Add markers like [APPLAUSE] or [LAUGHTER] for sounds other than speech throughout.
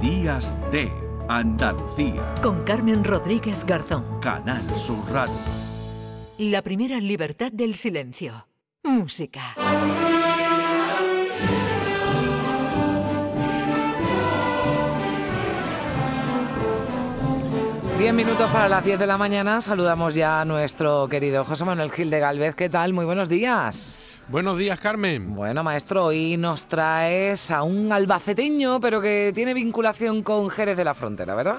Días de Andalucía. Con Carmen Rodríguez Garzón. Canal Sur Radio. La primera libertad del silencio. Música. Diez minutos para las 10 de la mañana. Saludamos ya a nuestro querido José Manuel Gil de Galvez. ¿Qué tal? Muy buenos días. Buenos días, Carmen. Bueno, maestro, hoy nos traes a un albaceteño, pero que tiene vinculación con Jerez de la Frontera, ¿verdad?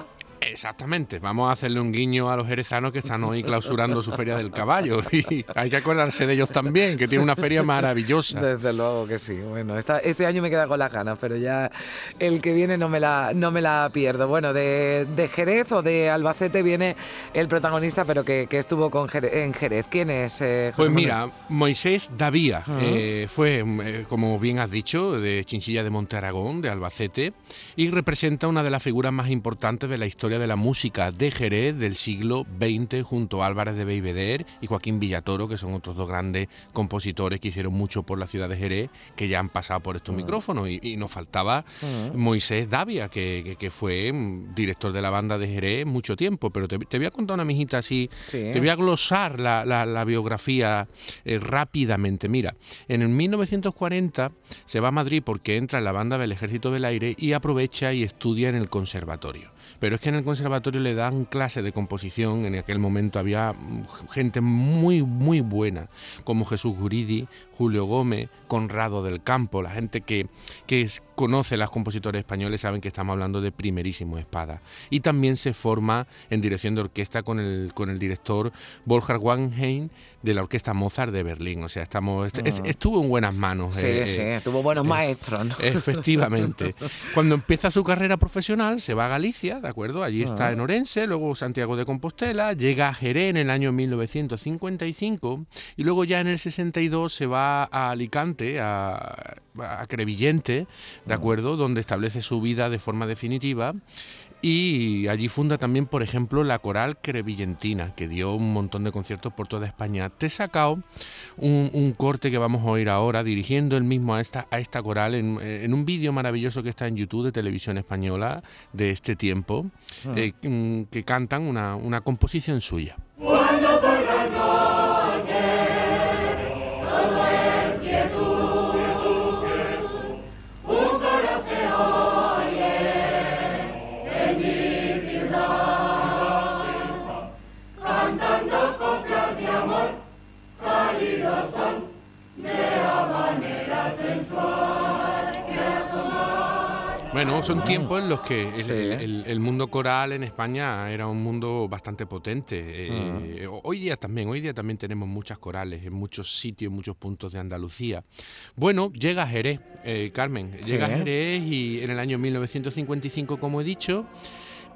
Exactamente, vamos a hacerle un guiño a los jerezanos que están hoy clausurando su feria del caballo [LAUGHS] y hay que acordarse de ellos también, que tiene una feria maravillosa. Desde luego que sí. Bueno, este año me queda con las ganas, pero ya el que viene no me la, no me la pierdo. Bueno, de, Jerez o de Albacete viene el protagonista, pero que, estuvo con en Jerez. ¿Quién es? Eh, pues mira, Moisés Davía eh, fue, eh, como bien has dicho, de Chinchilla de Monte Aragón, de Albacete, y representa una de las figuras más importantes de la historia de la música de Jerez del siglo XX junto a Álvarez de Beiveder y Joaquín Villatoro, que son otros dos grandes compositores que hicieron mucho por la ciudad de Jerez, que ya han pasado por estos mm. micrófonos. Y, nos faltaba mm. Moisés Davia, que, fue mm, director de la banda de Jerez mucho tiempo. Pero te, voy a contar una mijita así, te voy a glosar la, biografía eh, rápidamente. Mira, en el 1940 se va a Madrid porque entra en la banda del Ejército del Aire y aprovecha y estudia en el conservatorio. Pero es que en el conservatorio le dan clase de composición, en aquel momento había gente muy, muy buena, como Jesús Guridi, Julio Gómez, Conrado del Campo, la gente que, que conoce a los compositores españoles saben que estamos hablando de primerísimo espada. Y también se forma en dirección de orquesta con el, con el director Wolfgang Wanheim de la Orquesta Mozart de Berlín. O sea, estamos, ah. estuvo en buenas manos. Sí, eh, sí, eh, tuvo buenos maestros. Efectivamente. [LAUGHS] Cuando empieza su carrera profesional, se va a Galicia, ¿de acuerdo? Allí está ah. en Orense, luego Santiago de Compostela, llega a Jerez en el año 1955 y luego ya en el 62 se va a Alicante, a, a Crevillente, ¿de ah. acuerdo? Donde establece su vida de forma definitiva y allí funda también, por ejemplo, la Coral Crevillentina, que dio un montón de conciertos por toda España. Te he sacado un, corte que vamos a oír ahora, dirigiendo él mismo a esta, a esta coral, en, un vídeo maravilloso que está en YouTube de Televisión Española de este tiempo, ah. eh, mm, que cantan una, una composición suya. Bueno, son tiempos en los que el, mundo coral en España era un mundo bastante potente. Eh, hoy día también, hoy día también tenemos muchas corales en muchos sitios, en muchos puntos de Andalucía. Bueno, llega Jerez, eh, Carmen, llega Jerez y en el año 1955, como he dicho,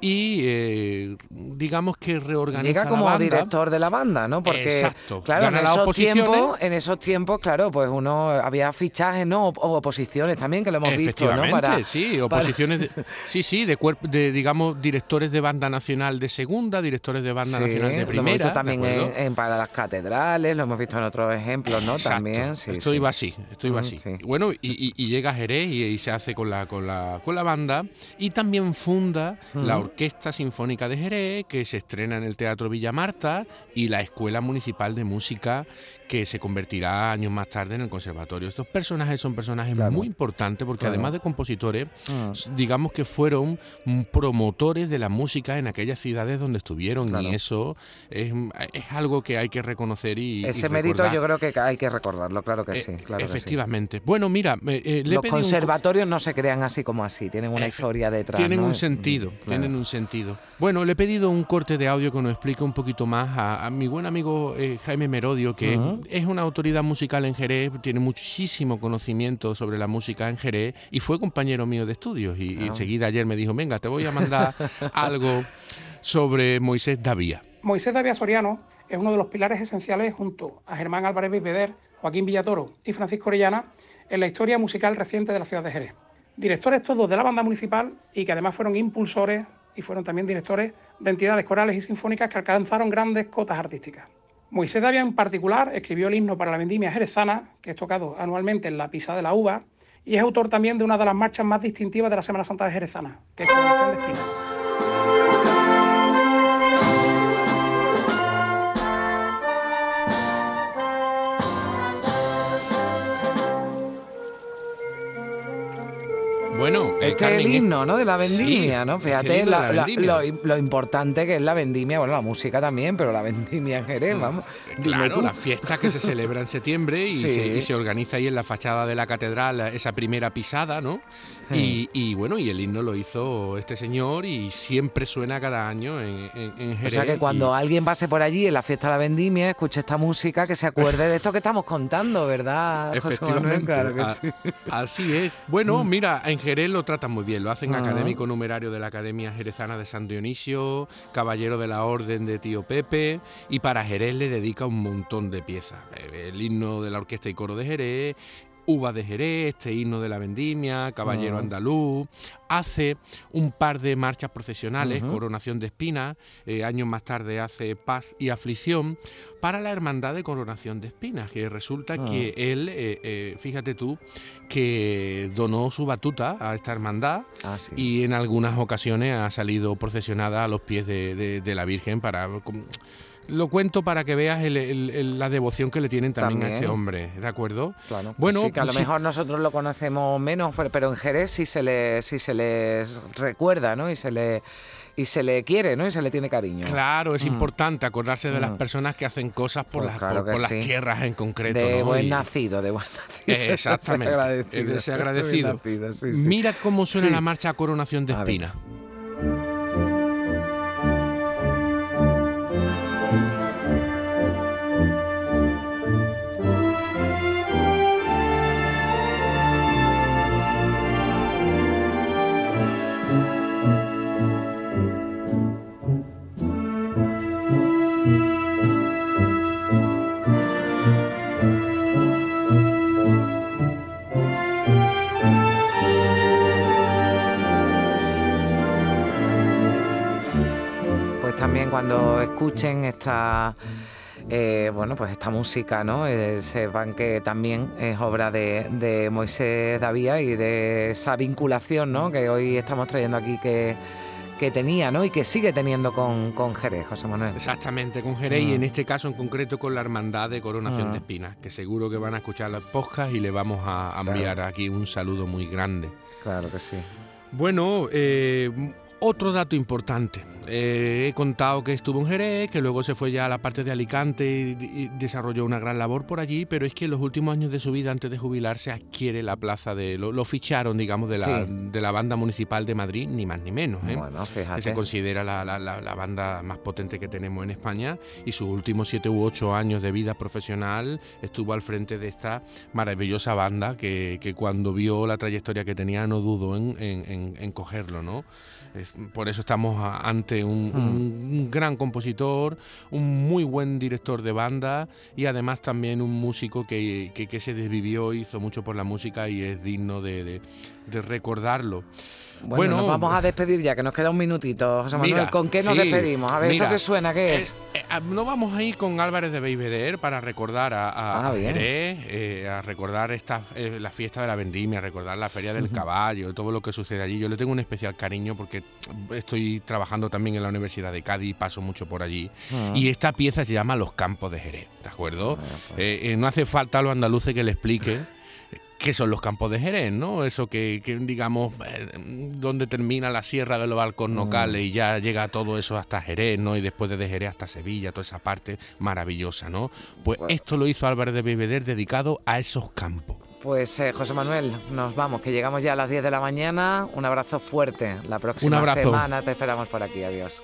y eh, digamos que reorganiza Llega como director de la banda, ¿no? Porque claro, en esos tiempos, en esos tiempos, claro, pues uno había fichajes, ¿no? O oposiciones también que lo hemos visto, ¿no? Para, sí, oposiciones sí, sí, de, de digamos directores de banda nacional de segunda, directores de banda nacional de primera. Lo hemos visto también en, para las catedrales, lo hemos visto en otros ejemplos, ¿no? También, sí. Esto iba así, esto iba así. Bueno, y, llega Jerez y, se hace con la con la con la banda y también funda la orquesta Orquesta Sinfónica de Jerez, que se estrena en el Teatro Villa Marta, y la Escuela Municipal de Música, que se convertirá años más tarde en el conservatorio. Estos personajes son personajes muy importantes porque además de compositores, ah. digamos que fueron promotores de la música en aquellas ciudades donde estuvieron y eso es, algo que hay que reconocer y ese mérito yo creo que hay que recordarlo, claro que eh, sí. efectivamente. Bueno, mira, eh, los conservatorios no se crean así como así, tienen una historia detrás. Tienen un sentido, tienen un sentido. Bueno, le he pedido un corte de audio que nos explique un poquito más a, mi buen amigo eh, Jaime Merodio, que es una autoridad musical en Jerez, tiene muchísimo conocimiento sobre la música en Jerez y fue compañero mío de estudios. Y, ah. enseguida ayer me dijo, venga, te voy a mandar [LAUGHS] algo sobre Moisés Davía. Moisés Davía Soriano es uno de los pilares esenciales junto a Germán Álvarez Bibeder, Joaquín Villatoro y Francisco Orellana en la historia musical reciente de la ciudad de Jerez. Directores todos de la banda municipal y que además fueron impulsores y fueron también directores de entidades corales y sinfónicas que alcanzaron grandes cotas artísticas. Moisés Davia en particular escribió el himno para la vendimia jerezana, que es tocado anualmente en la Pisa de la Uva, y es autor también de una de las marchas más distintivas de la Semana Santa de Jerezana, que es de. Bueno, eh, Este es el himno, ¿no? De la Sí, vendimia, ¿no? Fíjate la- la vendimia. lo, lo importante que es la vendimia, bueno, la música también, pero la vendimia en Jerez, vamos. Dime Claro, la fiesta que se celebra en septiembre y, Sí. se, y se organiza ahí en la fachada de la catedral esa primera pisada, ¿no? Y, y bueno, y el himno lo hizo este señor y siempre suena cada año en, en, en O Jerez. sea que cuando y- alguien pase por allí en la fiesta de la vendimia, escuche esta música, que se acuerde de esto que estamos contando, ¿verdad? José Manuel? Efectivamente, Claro que a- sí. así es. Bueno, mira, en Jerez lo tratan muy bien, lo hacen Ah. académico numerario de la Academia Jerezana de San Dionisio, caballero de la Orden de Tío Pepe, y para Jerez le dedica un montón de piezas. Eh, El himno de la Orquesta y Coro de Jerez, Uva de Jerez, este himno de la Vendimia, Caballero Ah. Andaluz, hace un par de marchas procesionales. Coronación de Espinas, eh, años más tarde hace Paz y Aflicción, para la Hermandad de Coronación de Espinas, que resulta Ah. que él, eh, eh, fíjate tú, que donó su batuta a esta hermandad Ah, sí. y en algunas ocasiones ha salido procesionada a los pies de, de- de la Virgen para... Lo cuento para que veas el- el- el- la devoción que le tienen también, a este hombre, ¿de acuerdo? Claro, Bueno, sí, que a lo sí. mejor nosotros lo conocemos menos, pero en Jerez sí se le, sí se les recuerda, ¿no? Y se le y se le quiere, ¿no? Y se le tiene cariño. Claro, es Mm. importante acordarse de las Mm. personas que hacen cosas por, Pues las, claro por, las tierras en concreto. de ¿no? buen nacido, de buen nacido. [LAUGHS] Exactamente, Desagradecido. es de ese agradecido. Bien nacido, sí, sí. Mira cómo suena la marcha Coronación de A. Espina. También cuando escuchen esta eh, bueno pues esta música, ¿no? Eh, sepan que también es obra de, de Moisés Davía y de esa vinculación, ¿no? Que hoy estamos trayendo aquí que, que tenía, ¿no? Y que sigue teniendo con, con Jerez, José Manuel. Exactamente, con Jerez y Ah. en este caso en concreto con la Hermandad de Coronación de Espinas, que seguro que van a escuchar las podcasts y le vamos a enviar aquí un saludo muy grande. Claro que sí. Bueno, eh, otro dato importante. Eh, he contado que estuvo en Jerez, que luego se fue ya a la parte de Alicante y, y desarrolló una gran labor por allí, pero es que en los últimos años de su vida, antes de jubilarse, adquiere la plaza de... Lo, lo ficharon, digamos, de la, Sí. de la banda municipal de Madrid, ni más ni menos. ¿eh? Bueno, que se fíjate. considera la, la- la- la banda más potente que tenemos en España y sus últimos siete u ocho años de vida profesional estuvo al frente de esta maravillosa banda que, que cuando vio la trayectoria que tenía no dudó en, en- en- en cogerlo, ¿no? Es- por eso estamos ante un, Hmm. un- un gran compositor, un muy buen director de banda y además también un músico que, que- que se desvivió, hizo mucho por la música y es digno de- de- de recordarlo. Bueno, Bueno, nos vamos a despedir ya, que nos queda un minutito, José Manuel. Mira, ¿Con qué nos sí, despedimos? A ver, mira, ¿esto qué suena? ¿Qué es? Eh, eh, ah, no vamos a ir con Álvarez de Beiveder para recordar a, a- Ah, a. Jerez, eh, a recordar esta, eh, la fiesta de la vendimia, a recordar la feria del caballo, todo lo que sucede allí. Yo le tengo un especial cariño porque estoy trabajando también en la Universidad de Cádiz paso mucho por allí. Ah. Y esta pieza se llama Los Campos de Jerez, ¿de acuerdo? Pues. Eh, eh, no hace falta a los andaluces que le explique qué son los campos de Jerez, ¿no? Eso que, que, digamos, eh, donde termina la sierra de los Alcornocales Mm. y ya llega todo eso hasta Jerez, ¿no? Y después de Jerez hasta Sevilla, toda esa parte maravillosa, ¿no? Pues Bueno. esto lo hizo Álvarez de Bebeder dedicado a esos campos. Pues eh, José Manuel, nos vamos, que llegamos ya a las 10 de la mañana. Un abrazo fuerte. La próxima semana te esperamos por aquí. Adiós.